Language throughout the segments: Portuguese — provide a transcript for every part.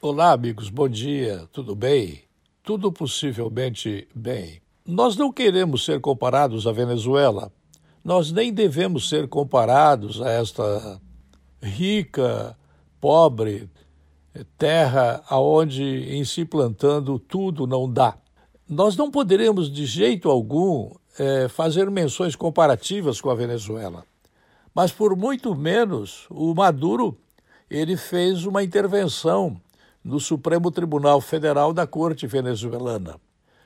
Olá, amigos, bom dia, tudo bem? Tudo possivelmente bem. Nós não queremos ser comparados à Venezuela. Nós nem devemos ser comparados a esta rica, pobre terra aonde em se plantando tudo não dá. Nós não poderemos de jeito algum é, fazer menções comparativas com a Venezuela, mas por muito menos o Maduro ele fez uma intervenção no Supremo Tribunal Federal da Corte Venezuelana.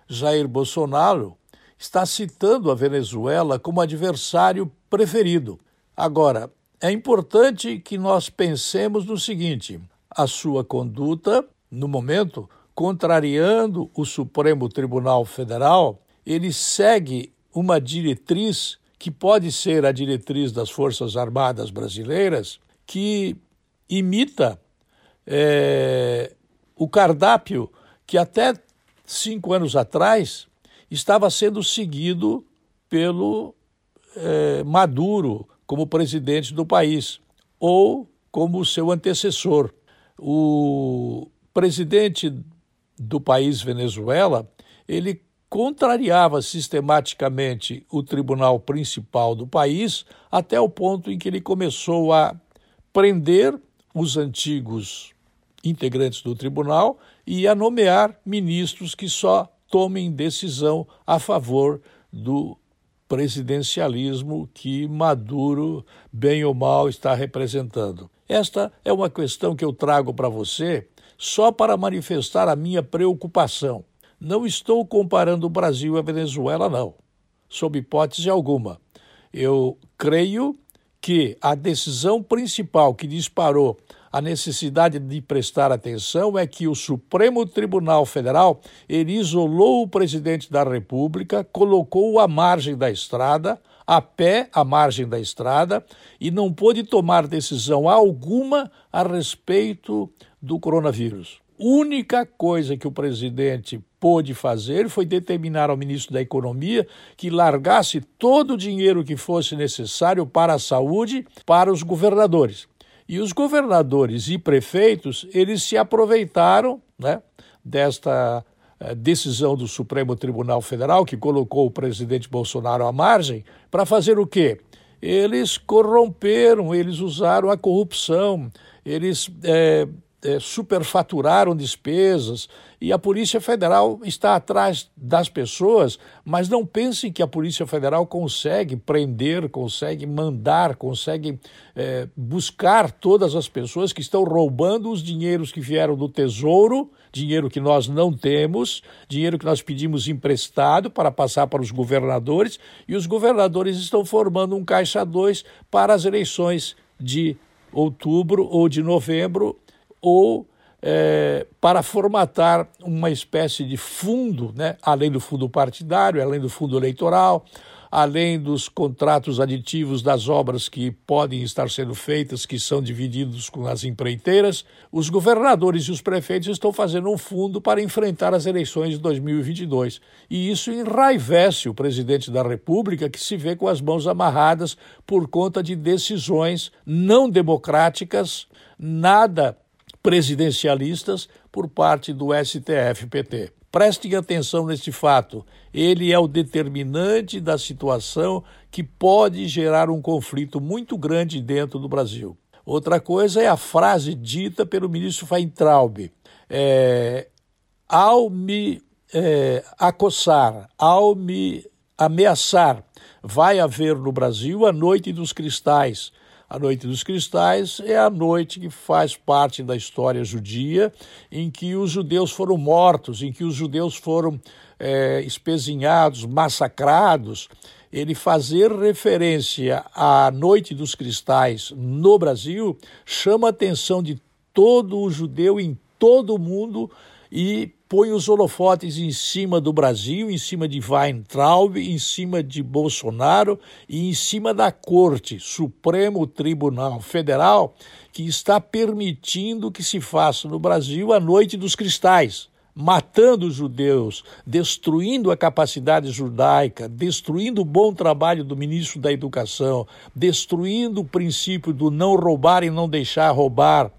Jair Bolsonaro está citando a Venezuela como adversário preferido. Agora, é importante que nós pensemos no seguinte: a sua conduta, no momento, contrariando o Supremo Tribunal Federal, ele segue uma diretriz que pode ser a diretriz das Forças Armadas Brasileiras, que imita é, o cardápio que até cinco anos atrás estava sendo seguido pelo é, Maduro como presidente do país, ou como seu antecessor. O presidente do país Venezuela, ele contrariava sistematicamente o tribunal principal do país até o ponto em que ele começou a prender os antigos integrantes do tribunal e a nomear ministros que só tomem decisão a favor do presidencialismo que Maduro, bem ou mal, está representando. Esta é uma questão que eu trago para você só para manifestar a minha preocupação. Não estou comparando o Brasil à Venezuela, não, sob hipótese alguma. Eu creio que a decisão principal que disparou a necessidade de prestar atenção é que o Supremo Tribunal Federal ele isolou o presidente da República, colocou-o à margem da estrada, a pé à margem da estrada, e não pôde tomar decisão alguma a respeito do coronavírus. Única coisa que o presidente pôde fazer foi determinar ao ministro da Economia que largasse todo o dinheiro que fosse necessário para a saúde para os governadores. E os governadores e prefeitos, eles se aproveitaram né, desta eh, decisão do Supremo Tribunal Federal, que colocou o presidente Bolsonaro à margem, para fazer o quê? Eles corromperam, eles usaram a corrupção, eles é, é, superfaturaram despesas e a Polícia Federal está atrás das pessoas, mas não pensem que a Polícia Federal consegue prender, consegue mandar, consegue é, buscar todas as pessoas que estão roubando os dinheiros que vieram do Tesouro, dinheiro que nós não temos, dinheiro que nós pedimos emprestado para passar para os governadores, e os governadores estão formando um caixa 2 para as eleições de outubro ou de novembro ou é, para formatar uma espécie de fundo, né, além do fundo partidário, além do fundo eleitoral, além dos contratos aditivos das obras que podem estar sendo feitas, que são divididos com as empreiteiras, os governadores e os prefeitos estão fazendo um fundo para enfrentar as eleições de 2022. E isso enraivece o presidente da República, que se vê com as mãos amarradas por conta de decisões não democráticas, nada presidencialistas por parte do STF-PT. Prestem atenção neste fato. Ele é o determinante da situação que pode gerar um conflito muito grande dentro do Brasil. Outra coisa é a frase dita pelo ministro Feintraub. É, ao me é, acossar, ao me ameaçar, vai haver no Brasil a noite dos cristais a Noite dos Cristais é a noite que faz parte da história judia, em que os judeus foram mortos, em que os judeus foram é, espezinhados, massacrados. Ele fazer referência à Noite dos Cristais no Brasil chama a atenção de todo o judeu em todo o mundo e põe os holofotes em cima do Brasil, em cima de Weintraub, em cima de Bolsonaro e em cima da Corte Supremo Tribunal Federal, que está permitindo que se faça no Brasil a Noite dos Cristais matando os judeus, destruindo a capacidade judaica, destruindo o bom trabalho do ministro da Educação, destruindo o princípio do não roubar e não deixar roubar,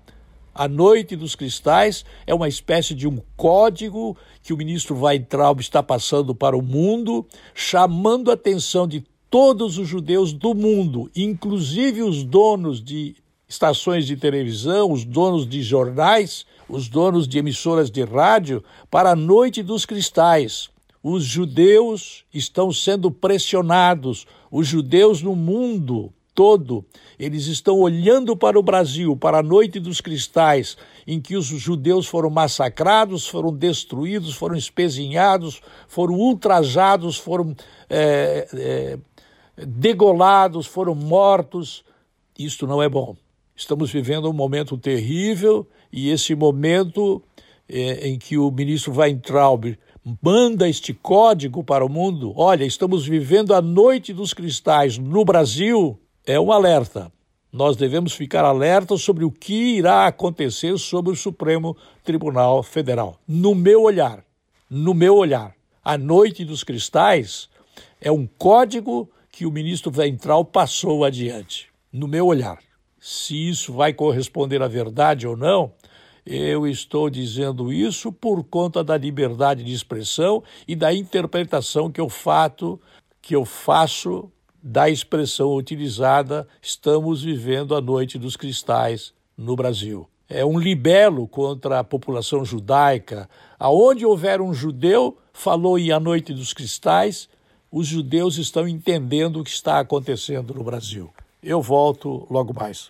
A Noite dos Cristais é uma espécie de um código que o ministro Weintraub está passando para o mundo, chamando a atenção de todos os judeus do mundo, inclusive os donos de estações de televisão, os donos de jornais, os donos de emissoras de rádio, para a Noite dos Cristais. Os judeus estão sendo pressionados, os judeus no mundo todo, eles estão olhando para o Brasil, para a Noite dos Cristais, em que os judeus foram massacrados, foram destruídos, foram espezinhados, foram ultrajados, foram é, é, degolados, foram mortos. Isto não é bom. Estamos vivendo um momento terrível e esse momento é, em que o ministro Weintraub manda este código para o mundo, olha, estamos vivendo a noite dos cristais no Brasil, é um alerta. Nós devemos ficar alertas sobre o que irá acontecer sobre o Supremo Tribunal Federal. No meu olhar, no meu olhar, a noite dos cristais é um código que o ministro Ventral passou adiante. No meu olhar, se isso vai corresponder à verdade ou não, eu estou dizendo isso por conta da liberdade de expressão e da interpretação que eu fato, que eu faço da expressão utilizada estamos vivendo a noite dos cristais no Brasil. É um libelo contra a população judaica. Aonde houver um judeu, falou em a noite dos cristais, os judeus estão entendendo o que está acontecendo no Brasil. Eu volto logo mais.